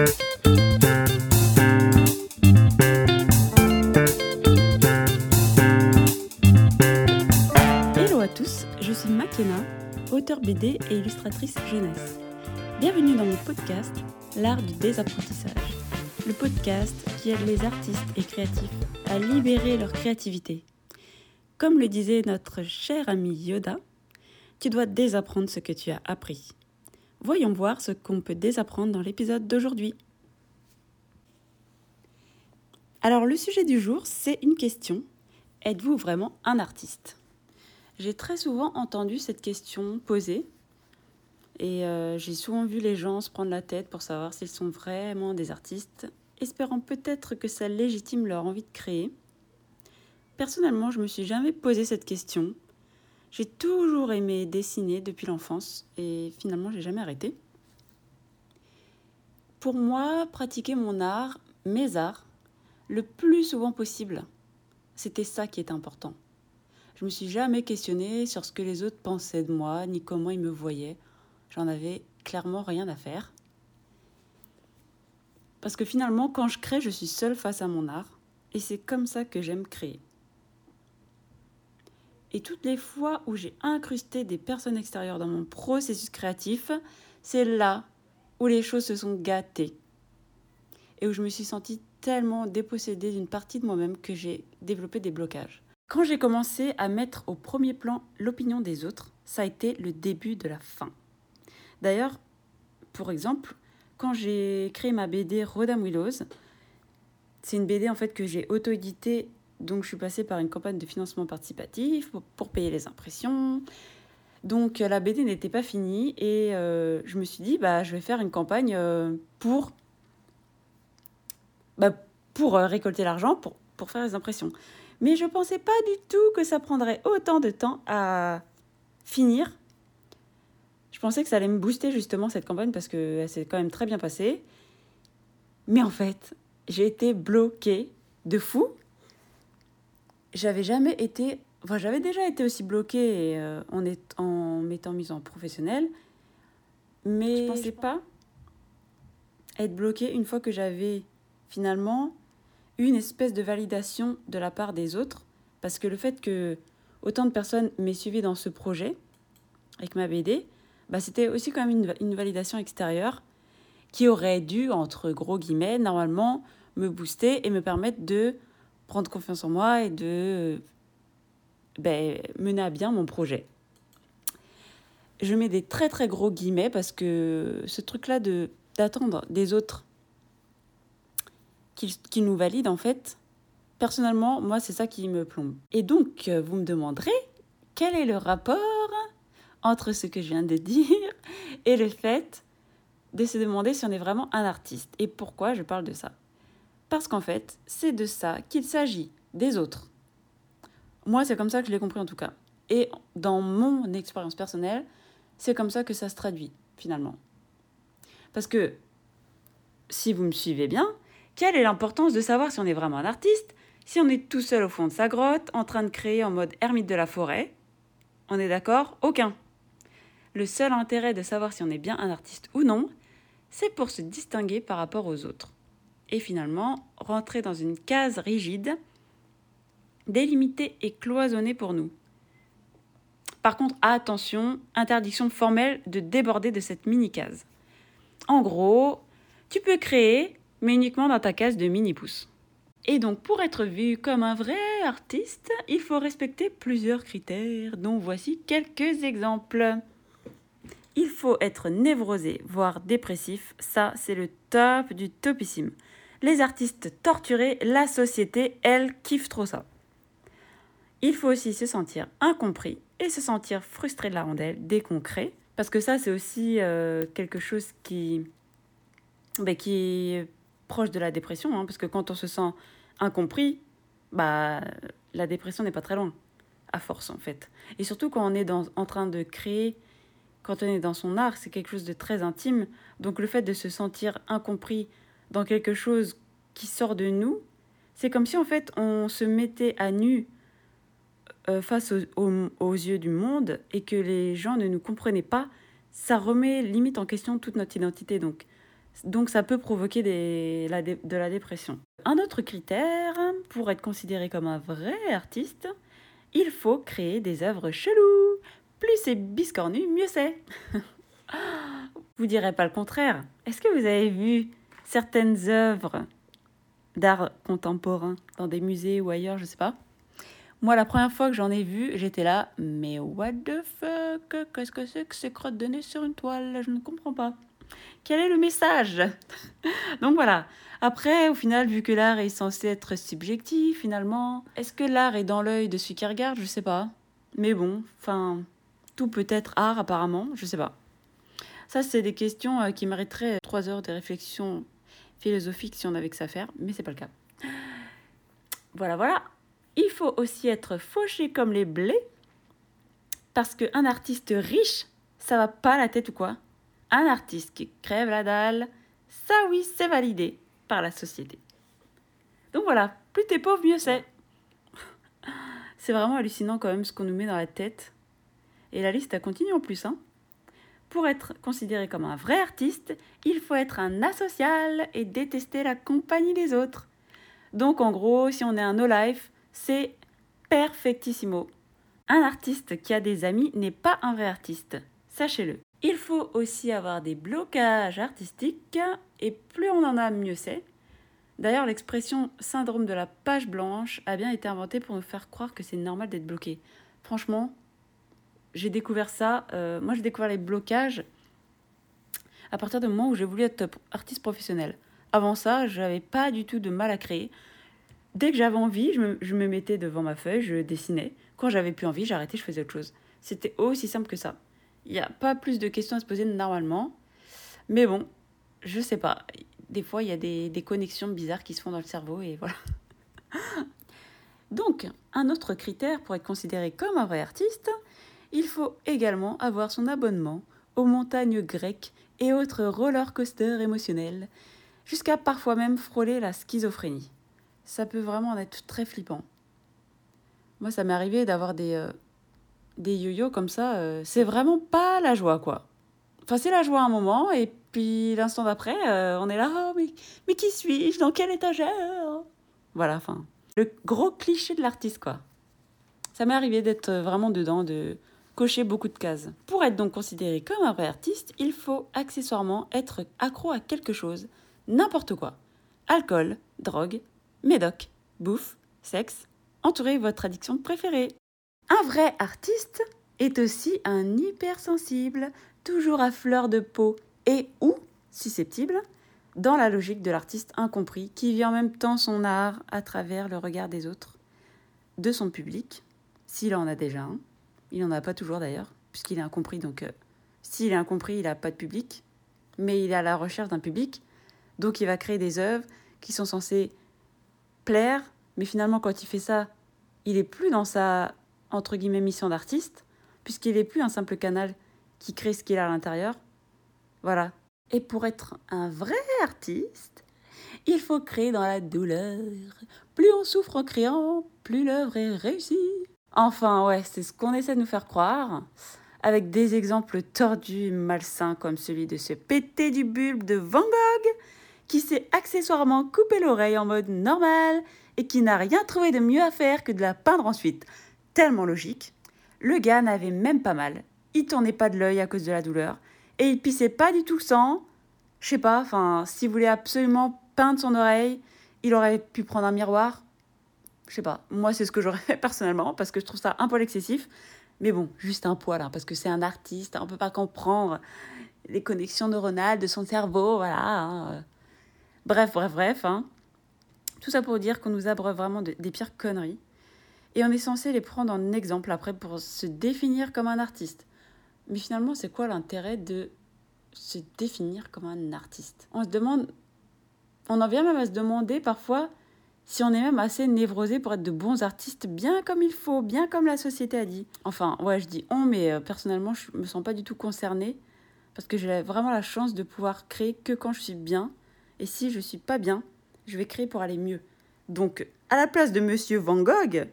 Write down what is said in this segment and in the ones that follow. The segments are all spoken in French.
Hello à tous, je suis Makena, auteure BD et illustratrice jeunesse. Bienvenue dans mon podcast L'art du désapprentissage, le podcast qui aide les artistes et créatifs à libérer leur créativité. Comme le disait notre cher ami Yoda, tu dois désapprendre ce que tu as appris. Voyons voir ce qu'on peut désapprendre dans l'épisode d'aujourd'hui. Alors le sujet du jour, c'est une question. Êtes-vous vraiment un artiste? J'ai très souvent entendu cette question posée et euh, j'ai souvent vu les gens se prendre la tête pour savoir s'ils sont vraiment des artistes, espérant peut-être que ça légitime leur envie de créer. Personnellement, je me suis jamais posé cette question. J'ai toujours aimé dessiner depuis l'enfance et finalement, j'ai jamais arrêté. Pour moi, pratiquer mon art, mes arts, le plus souvent possible, c'était ça qui était important. Je me suis jamais questionnée sur ce que les autres pensaient de moi, ni comment ils me voyaient. J'en avais clairement rien à faire. Parce que finalement, quand je crée, je suis seule face à mon art. Et c'est comme ça que j'aime créer. Et toutes les fois où j'ai incrusté des personnes extérieures dans mon processus créatif, c'est là où les choses se sont gâtées. Et où je me suis sentie tellement dépossédée d'une partie de moi-même que j'ai développé des blocages. Quand j'ai commencé à mettre au premier plan l'opinion des autres, ça a été le début de la fin. D'ailleurs, pour exemple, quand j'ai créé ma BD Rodam Willows, c'est une BD en fait que j'ai auto-éditée, donc je suis passée par une campagne de financement participatif pour, payer les impressions. Donc la BD n'était pas finie et euh, je me suis dit bah je vais faire une campagne euh, pour bah, pour euh, récolter l'argent pour, pour faire les impressions. Mais je pensais pas du tout que ça prendrait autant de temps à finir je pensais que ça allait me booster justement cette campagne parce qu'elle s'est quand même très bien passée. Mais en fait, j'ai été bloquée de fou. J'avais jamais été. Enfin, j'avais déjà été aussi bloquée euh, en, est, en m'étant mise en professionnel. Mais je pensais pas? être bloquée une fois que j'avais finalement une espèce de validation de la part des autres. Parce que le fait que autant de personnes m'aient suivi dans ce projet avec ma BD, bah, c'était aussi quand même une, validation extérieure qui aurait dû, entre gros guillemets, normalement me booster et me permettre de prendre confiance en moi et de ben, mener à bien mon projet. Je mets des très très gros guillemets parce que ce truc-là de, d'attendre des autres qui, qui nous valident, en fait, personnellement, moi, c'est ça qui me plombe. Et donc, vous me demanderez, quel est le rapport entre ce que je viens de dire et le fait de se demander si on est vraiment un artiste? Et pourquoi je parle de ça? Parce qu'en fait, c'est de ça qu'il s'agit, des autres. Moi, c'est comme ça que je l'ai compris en tout cas. Et dans mon expérience personnelle, c'est comme ça que ça se traduit, finalement. Parce que, si vous me suivez bien, quelle est l'importance de savoir si on est vraiment un artiste, si on est tout seul au fond de sa grotte, en train de créer en mode ermite de la forêt? On est d'accord? Aucun. Le seul intérêt de savoir si on est bien un artiste ou non, c'est pour se distinguer par rapport aux autres. Et finalement, rentrer dans une case rigide, délimitée et cloisonnée pour nous. Par contre, attention, interdiction formelle de déborder de cette mini-case. En gros, tu peux créer, mais uniquement dans ta case de mini-pouce. Et donc, pour être vu comme un vrai artiste, il faut respecter plusieurs critères, dont voici quelques exemples. Il faut être névrosé, voire dépressif. Ça, c'est le top du topissime. Les artistes torturés, la société, elle, kiffe trop ça. Il faut aussi se sentir incompris et se sentir frustré de la rondelle dès qu'on crée. Parce que ça, c'est aussi euh, quelque chose qui, bah, qui est proche de la dépression. Hein, parce que quand on se sent incompris, bah, la dépression n'est pas très loin, à force en fait. Et surtout quand on est en train de créer quand on est dans son art, c'est quelque chose de très intime. Donc le fait de se sentir incompris dans quelque chose qui sort de nous, c'est comme si en fait on se mettait à nu euh, face aux, yeux du monde et que les gens ne nous comprenaient pas. Ça remet limite en question toute notre identité. Donc Donc ça peut provoquer de la dépression. Un autre critère, pour être considéré comme un vrai artiste, il faut créer des œuvres cheloues. Plus c'est biscornu, mieux c'est. vous direz pas le contraire. Est-ce que vous avez vu certaines œuvres d'art contemporain dans des musées ou ailleurs, je sais pas moi, la première fois que j'en ai vu, j'étais là, mais what the fuck Qu'est-ce que c'est que ces crottes de nez sur une toile? Je ne comprends pas. Quel est le message? Donc voilà. Après, au final, vu que l'art est censé être subjectif, finalement, est-ce que l'art est dans l'œil de celui qui regarde? Je sais pas. Mais bon, enfin, tout peut être art apparemment, je sais pas. Ça, c'est des questions euh, qui mériteraient trois heures de réflexion philosophique si on avait que ça à faire, mais c'est pas le cas. Voilà, voilà. Il faut aussi être fauché comme les blés, parce qu'un artiste riche, ça va pas la tête ou quoi? Un artiste qui crève la dalle, ça oui, c'est validé par la société. Donc voilà, plus t'es pauvre, mieux c'est. C'est vraiment hallucinant quand même ce qu'on nous met dans la tête. Et la liste, elle continue en plus. Hein. Pour être considéré comme un vrai artiste, il faut être un asocial et détester la compagnie des autres. Donc en gros, si on est un no-life, c'est perfectissimo. Un artiste qui a des amis n'est pas un vrai artiste, sachez-le. Il faut aussi avoir des blocages artistiques et plus on en a, mieux c'est. D'ailleurs, l'expression syndrome de la page blanche a bien été inventée pour nous faire croire que c'est normal d'être bloqué. Franchement, j'ai découvert ça. Euh, moi, j'ai découvert les blocages à partir du moment où j'ai voulu être artiste professionnel. Avant ça, j'avais pas du tout de mal à créer. Dès que j'avais envie, je me, mettais devant ma feuille, je dessinais. Quand j'avais plus envie, j'arrêtais, je faisais autre chose. C'était aussi simple que ça. Il n'y a pas plus de questions à se poser normalement. Mais bon, je sais pas. Des fois, il y a des, des connexions bizarres qui se font dans le cerveau et voilà. Donc, un autre critère pour être considéré comme un vrai artiste, il faut également avoir son abonnement aux montagnes grecques et autres roller coasters émotionnels, jusqu'à parfois même frôler la schizophrénie ça peut vraiment être très flippant. Moi, ça m'est arrivé d'avoir des, euh, des yo-yo comme ça. Euh, c'est vraiment pas la joie, quoi. Enfin, c'est la joie un moment, et puis l'instant d'après, euh, on est là, oh, mais, mais qui suis-je? Dans quelle étagère? Voilà, enfin, le gros cliché de l'artiste, quoi. Ça m'est arrivé d'être vraiment dedans, de cocher beaucoup de cases. Pour être donc considéré comme un vrai artiste, il faut accessoirement être accro à quelque chose, n'importe quoi. Alcool, drogue, médoc, bouffe, sexe, entourez votre addiction préférée. Un vrai artiste est aussi un hypersensible, toujours à fleur de peau et ou susceptible, dans la logique de l'artiste incompris qui vit en même temps son art à travers le regard des autres, de son public, s'il en a déjà un. Il n'en a pas toujours d'ailleurs, puisqu'il est incompris, donc euh, s'il est incompris, il n'a pas de public, mais il est à la recherche d'un public, donc il va créer des œuvres qui sont censées plaire, mais finalement quand il fait ça, il est plus dans sa entre guillemets mission d'artiste, puisqu'il est plus un simple canal qui crée ce qu'il a à l'intérieur. Voilà. Et pour être un vrai artiste, il faut créer dans la douleur. Plus on souffre en criant, plus l'œuvre est réussie. Enfin, ouais, c'est ce qu'on essaie de nous faire croire, avec des exemples tordus, malsains, comme celui de ce pété du bulbe de Van Gogh, qui s'est accessoirement coupé l'oreille en mode normal et qui n'a rien trouvé de mieux à faire que de la peindre ensuite. Tellement logique. Le gars n'avait même pas mal. Il tournait pas de l'œil à cause de la douleur. Et il pissait pas du tout le sang. Je sais pas, enfin, s'il voulait absolument peindre son oreille, il aurait pu prendre un miroir. Je sais pas. Moi, c'est ce que j'aurais personnellement parce que je trouve ça un poil excessif. Mais bon, juste un poil, hein, parce que c'est un artiste, on peut pas comprendre les connexions neuronales de son cerveau, voilà. Hein. Bref, bref, bref. Hein. Tout ça pour dire qu'on nous abreuve vraiment des pires conneries. Et on est censé les prendre en exemple après pour se définir comme un artiste. Mais finalement, c'est quoi l'intérêt de se définir comme un artiste? On se demande, on en vient même à se demander parfois si on est même assez névrosé pour être de bons artistes, bien comme il faut, bien comme la société a dit. Enfin, ouais, je dis on, mais euh, personnellement, je me sens pas du tout concernée parce que j'ai vraiment la chance de pouvoir créer que quand je suis bien et si je suis pas bien, je vais créer pour aller mieux. Donc, à la place de Monsieur Van Gogh,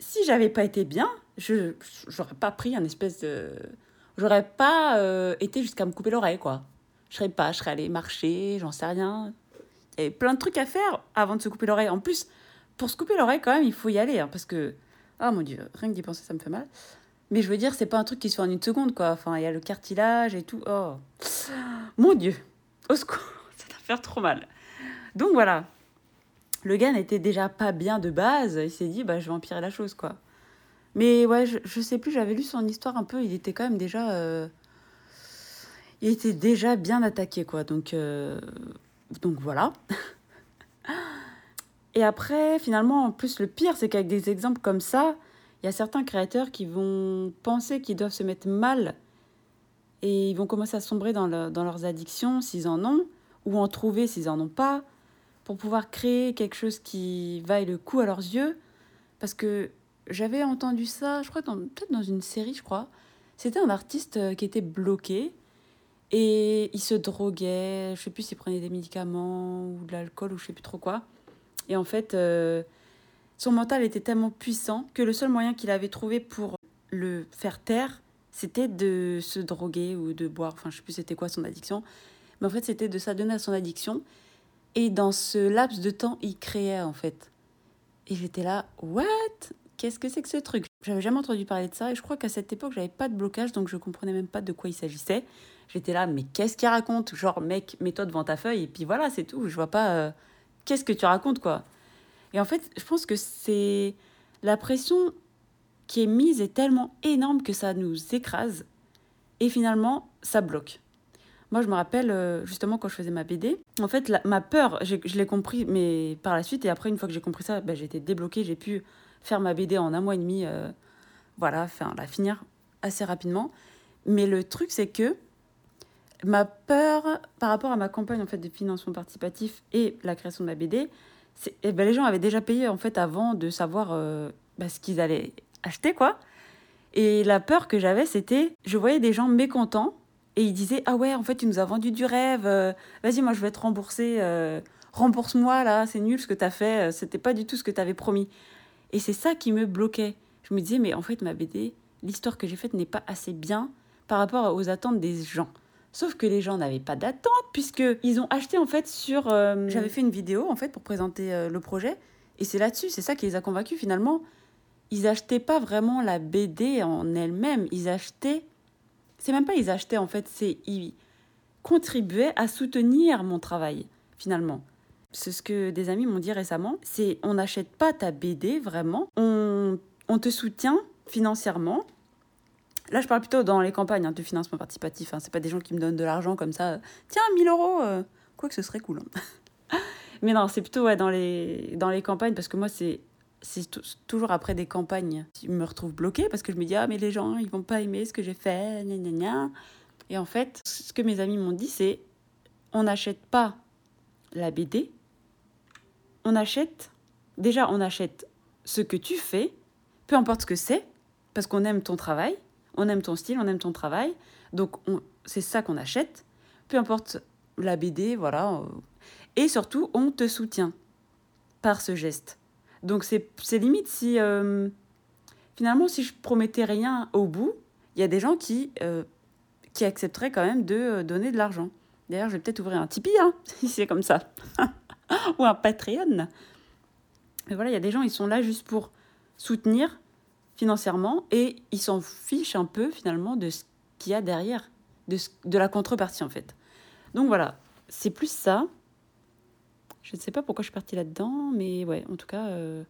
si j'avais pas été bien, je j'aurais pas pris un espèce de, j'aurais pas euh, été jusqu'à me couper l'oreille quoi. Je serais pas, je serais allée marcher, j'en sais rien. Il y avait plein de trucs à faire avant de se couper l'oreille. En plus, pour se couper l'oreille, quand même, il faut y aller. Hein, parce que, ah mon dieu, rien que d'y penser, ça me fait mal. Mais je veux dire, c'est pas un truc qui se fait en une seconde, quoi. Enfin, il y a le cartilage et tout. Oh, mon dieu, au secours, ça va faire trop mal. Donc voilà, le gars n'était déjà pas bien de base. Il s'est dit, bah, je vais empirer la chose, quoi. Mais ouais, je, je sais plus, j'avais lu son histoire un peu. Il était quand même déjà. Euh, il était déjà bien attaqué, quoi. Donc, euh, donc voilà. Et après, finalement, en plus, le pire, c'est qu'avec des exemples comme ça, il y a certains créateurs qui vont penser qu'ils doivent se mettre mal et ils vont commencer à sombrer dans, dans leurs addictions s'ils en ont, ou en trouver s'ils en ont pas pour pouvoir créer quelque chose qui vaille le coup à leurs yeux. Parce que j'avais entendu ça, je crois, peut-être dans une série, je crois. C'était un artiste euh, qui était bloqué et il se droguait. Je sais plus s'il prenait des médicaments ou de l'alcool ou je sais plus trop quoi. Et en fait, euh, son mental était tellement puissant que le seul moyen qu'il avait trouvé pour le faire taire, c'était de se droguer ou de boire. Enfin, je sais plus c'était quoi son addiction. Mais en fait, c'était de s'adonner à son addiction et dans ce laps de temps, il créait en fait. Et j'étais là, what? Qu'est-ce que c'est que ce truc? J'avais jamais entendu parler de ça et je crois qu'à cette époque, j'avais pas de blocage donc je comprenais même pas de quoi il s'agissait. J'étais là, mais qu'est-ce qu'il raconte? Genre, mec, mets-toi devant ta feuille et puis voilà, c'est tout. Je vois pas euh, qu'est-ce que tu racontes quoi. Et en fait, je pense que c'est la pression qui est mise est tellement énorme que ça nous écrase et finalement, ça bloque. Moi, je me rappelle euh, justement quand je faisais ma BD, en fait, ma peur, je l'ai compris, mais par la suite, et après, une fois que j'ai compris ça, ben, j'ai débloquée, j'ai pu faire ma BD en un mois et demi, euh, voilà, enfin, la finir assez rapidement. Mais le truc, c'est que ma peur par rapport à ma campagne en fait de financement participatif et la création de ma BD, eh ben, les gens avaient déjà payé en fait avant de savoir euh, ben, ce qu'ils allaient acheter quoi. Et la peur que j'avais, c'était, je voyais des gens mécontents et il disait Ah ouais, en fait, tu nous as vendu du rêve. Euh, vas-y, moi, je vais te rembourser. Euh, rembourse-moi, là, c'est nul ce que tu as fait. C'était pas du tout ce que tu avais promis. Et c'est ça qui me bloquait. Je me disais Mais en fait, ma BD, l'histoire que j'ai faite n'est pas assez bien par rapport aux attentes des gens. Sauf que les gens n'avaient pas d'attente puisque ils ont acheté en fait sur. J'avais fait une vidéo en fait pour présenter le projet et c'est là-dessus, c'est ça qui les a convaincus finalement. Ils achetaient pas vraiment la BD en elle-même, ils achetaient c'est même pas ils achetaient en fait, c'est ils contribuaient à soutenir mon travail finalement. C'est ce que des amis m'ont dit récemment, c'est on n'achète pas ta BD vraiment, on, on te soutient financièrement. Là, je parle plutôt dans les campagnes hein, de financement participatif. Hein. C'est pas des gens qui me donnent de l'argent comme ça. Tiens, 1000 euros. Euh. Quoi que ce serait cool. Hein. Mais non, c'est plutôt dans, les, dans les campagnes parce que moi, c'est toujours après des campagnes, je me retrouve bloquée parce que je me dis ah mais les gens ils vont pas aimer ce que j'ai fait, gna. Et en fait, ce que mes amis m'ont dit c'est on n'achète pas la BD, on achète déjà on achète ce que tu fais, peu importe ce que c'est, parce qu'on aime ton travail, on aime ton style, on aime ton travail, donc c'est ça qu'on achète, peu importe la BD, voilà, et surtout on te soutient par ce geste. Donc c'est limite si euh, finalement si je promettais rien au bout, il y a des gens qui, euh, qui accepteraient quand même de euh, donner de l'argent. D'ailleurs, je vais peut-être ouvrir un Tipeee, hein, si c'est comme ça. Ou un Patreon. Mais voilà, il y a des gens, ils sont là juste pour soutenir financièrement et ils s'en fichent un peu finalement de ce qu'il y a derrière, de, la contrepartie en fait. Donc voilà, c'est plus ça. Je ne sais pas pourquoi je suis partie là-dedans, mais ouais, en tout cas, euh,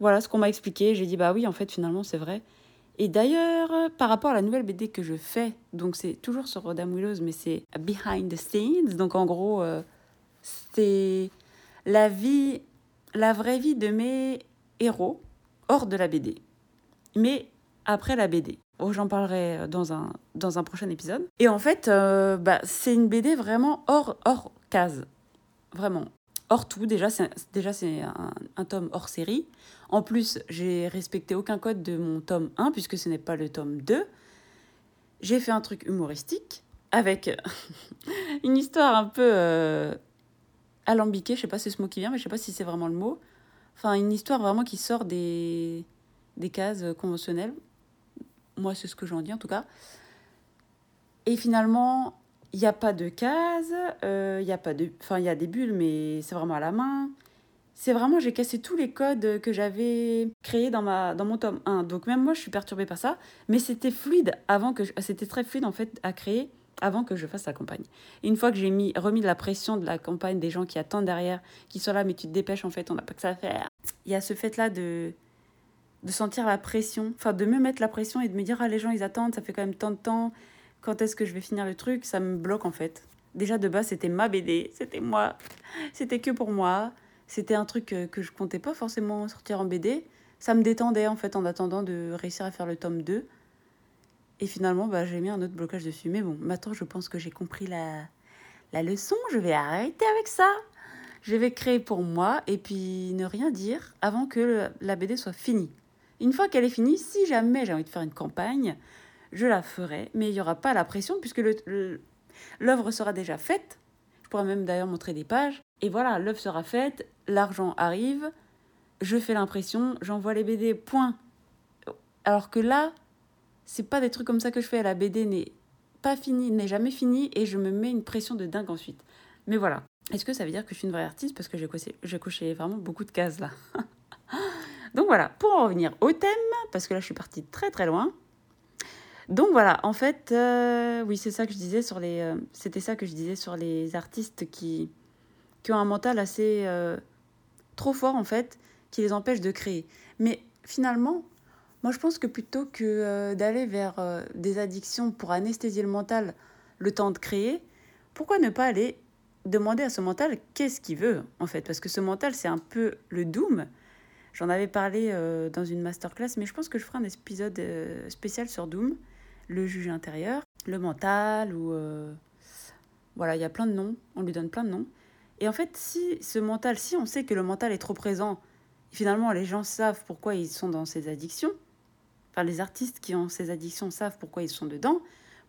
voilà ce qu'on m'a expliqué. J'ai dit, bah oui, en fait, finalement, c'est vrai. Et d'ailleurs, par rapport à la nouvelle BD que je fais, donc c'est toujours sur Rodam Willows, mais c'est Behind the Scenes. Donc en gros, euh, c'est la vie, la vraie vie de mes héros hors de la BD. Mais après la BD. Oh, J'en parlerai dans un, dans un prochain épisode. Et en fait, euh, bah, c'est une BD vraiment hors, hors case vraiment. Hors tout, déjà, c'est, c'est un, tome hors série. En plus, j'ai respecté aucun code de mon tome 1, puisque ce n'est pas le tome 2. J'ai fait un truc humoristique, avec une histoire un peu euh, alambiquée. Je sais pas si c'est ce mot qui vient, mais je sais pas si c'est vraiment le mot. Enfin, une histoire vraiment qui sort des, des cases conventionnelles. Moi, c'est ce que j'en dis en tout cas. Et finalement, Il n'y a pas de cases, euh, il y a pas de... Enfin, il y a des bulles, mais c'est vraiment à la main. C'est vraiment, j'ai cassé tous les codes que j'avais créés dans, ma, dans mon tome 1. Donc même moi, je suis perturbée par ça. Mais c'était fluide avant que... C'était très fluide, en fait, à créer avant que je fasse la campagne. Et une fois que j'ai mis, remis de la pression de la campagne, des gens qui attendent derrière, qui sont là, mais tu te dépêches, en fait, on n'a pas que ça à faire. Il y a ce fait-là de, de sentir la pression, enfin de me mettre la pression et de me dire, ah, les gens, ils attendent, ça fait quand même tant de temps, quand est-ce que je vais finir le truc? Ça me bloque, en fait. Déjà, de base, c'était ma BD, c'était moi, c'était que pour moi. C'était un truc que, que je comptais pas forcément sortir en BD. Ça me détendait, en fait, en attendant de réussir à faire le tome 2. Et finalement, bah, j'ai mis un autre blocage dessus. Mais bon, maintenant, je pense que j'ai compris la, la leçon. Je vais arrêter avec ça. Je vais créer pour moi et puis ne rien dire avant que la BD soit finie. Une fois qu'elle est finie, si jamais j'ai envie de faire une campagne, je la ferai. Mais il n'y aura pas la pression puisque l'œuvre sera déjà faite. Je pourrais même d'ailleurs montrer des pages. Et voilà, l'œuvre sera faite, l'argent arrive, je fais l'impression, j'envoie les BD, point. Alors que là, c'est pas des trucs comme ça que je fais. La BD n'est pas finie, n'est jamais finie et je me mets une pression de dingue ensuite. Mais voilà. Est-ce que ça veut dire que je suis une vraie artiste? Parce que j'ai coché, coché vraiment beaucoup de cases là. Donc voilà, pour en revenir au thème, parce que là je suis partie très très loin. Donc voilà, en fait, euh, oui, c'est ça que je disais sur les. Euh, c'était ça que je disais sur les artistes qui, qui ont un mental assez euh, trop fort en fait, qui les empêche de créer. Mais finalement, moi, je pense que plutôt que d'aller vers des addictions pour anesthésier le mental le temps de créer, pourquoi ne pas aller demander à ce mental qu'est-ce qu'il veut, en fait? Parce que ce mental, c'est un peu le doom. J'en avais parlé euh, dans une masterclass, mais je pense que je ferai un épisode spécial sur Doom, le juge intérieur, le mental, ou... voilà, il y a plein de noms, on lui donne plein de noms. Et en fait, si ce mental, si on sait que le mental est trop présent, finalement les gens savent pourquoi ils sont dans ces addictions, enfin les artistes qui ont ces addictions savent pourquoi ils sont dedans,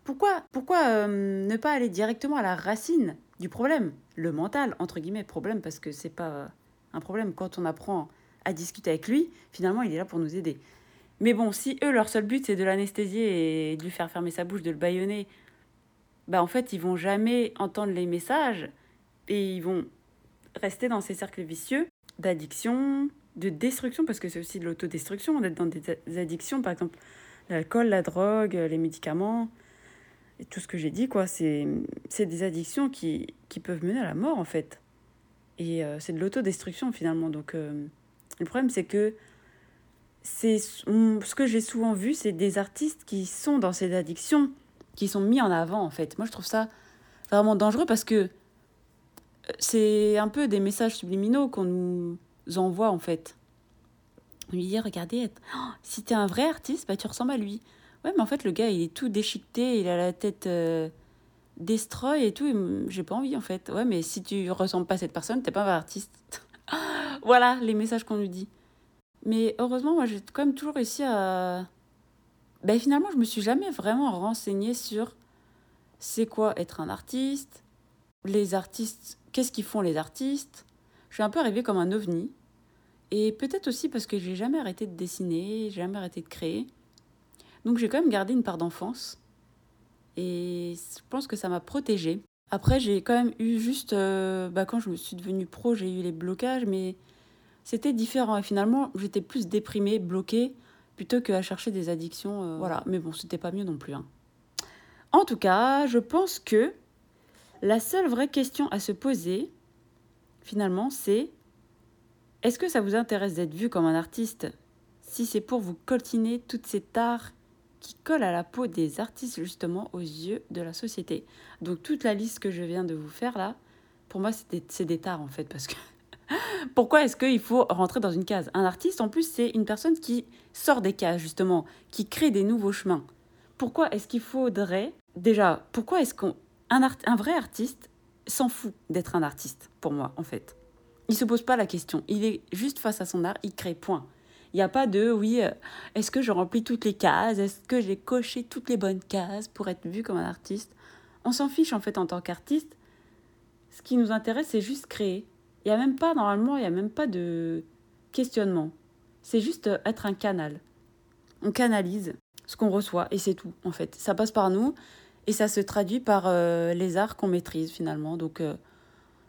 pourquoi, pourquoi euh, ne pas aller directement à la racine du problème? Le mental, entre guillemets, problème, parce que c'est pas un problème. Quand on apprend à discuter avec lui, finalement, il est là pour nous aider. Mais bon, si eux, leur seul but, c'est de l'anesthésier et de lui faire fermer sa bouche, de le bâillonner, bah en fait, ils vont jamais entendre les messages et ils vont rester dans ces cercles vicieux d'addiction, de destruction, parce que c'est aussi de l'autodestruction, d'être dans des addictions, par exemple l'alcool, la drogue, les médicaments, et tout ce que j'ai dit, quoi, c'est des addictions qui, qui peuvent mener à la mort, en fait. Et euh, c'est de l'autodestruction, finalement. Donc, euh, le problème, c'est que c'est ce que j'ai souvent vu, c'est des artistes qui sont dans ces addictions, qui sont mis en avant, en fait. Moi, je trouve ça vraiment dangereux parce que euh, c'est un peu des messages subliminaux qu'on nous envoie en fait. On lui dit regardez, oh, si t'es un vrai artiste, bah tu ressembles à lui. Ouais, mais en fait le gars il est tout déchiqueté, il a la tête euh, destroy et tout. J'ai pas envie en fait. Ouais, mais si tu ressembles pas à cette personne, t'es pas un vrai artiste. voilà les messages qu'on lui dit. Mais heureusement, moi j'ai quand même toujours réussi à. Ben, finalement, je me suis jamais vraiment renseignée sur c'est quoi être un artiste, les artistes, qu'est-ce qu'ils font les artistes, je suis un peu arrivée comme un ovni. Et peut-être aussi parce que j'ai jamais arrêté de dessiner, jamais arrêté de créer. Donc j'ai quand même gardé une part d'enfance. Et je pense que ça m'a protégée. Après, j'ai quand même eu juste. Bah, quand je me suis devenue pro, j'ai eu les blocages, mais c'était différent. Et finalement, j'étais plus déprimée, bloquée, plutôt qu'à chercher des addictions. Euh, voilà. Mais bon, c'était pas mieux non plus. Hein. En tout cas, je pense que la seule vraie question à se poser, finalement, c'est est-ce que ça vous intéresse d'être vu comme un artiste? Si c'est pour vous coltiner toutes ces tares qui collent à la peau des artistes justement aux yeux de la société. Donc toute la liste que je viens de vous faire là, pour moi c'est des, des tares en fait parce que pourquoi est-ce qu'il faut rentrer dans une case? Un artiste en plus c'est une personne qui sort des cases justement, qui crée des nouveaux chemins. Pourquoi est-ce qu'il faudrait déjà pourquoi est-ce qu'un un vrai artiste s'en fout d'être un artiste, pour moi, en fait? Il se pose pas la question. Il est juste face à son art, il crée, point. Il n'y a pas de oui, euh, est-ce que je remplis toutes les cases? Est-ce que j'ai coché toutes les bonnes cases pour être vu comme un artiste? On s'en fiche en fait en tant qu'artiste. Ce qui nous intéresse, c'est juste créer. Il n'y a même pas, normalement, il n'y a même pas de questionnement. C'est juste euh, être un canal. On canalise ce qu'on reçoit et c'est tout en fait. Ça passe par nous Et ça se traduit par euh, les arts qu'on maîtrise finalement. Donc, euh,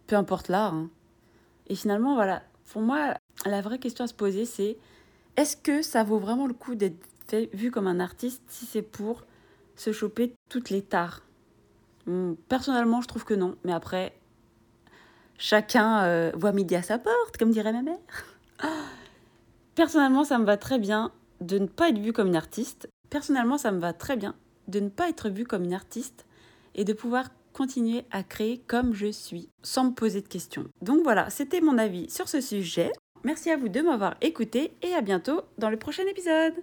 peu importe l'art. hein. Et finalement, voilà, pour moi, la vraie question à se poser, c'est est-ce que ça vaut vraiment le coup d'être vu comme un artiste si c'est pour se choper toutes les tares? Hum, Personnellement, je trouve que non. Mais après, chacun euh, voit midi à sa porte, comme dirait ma mère. Personnellement, ça me va très bien de ne pas être vue comme une artiste. Personnellement, ça me va très bien de ne pas être vue comme une artiste et de pouvoir continuer à créer comme je suis, sans me poser de questions. Donc voilà, c'était mon avis sur ce sujet. Merci à vous de m'avoir écouté et à bientôt dans le prochain épisode.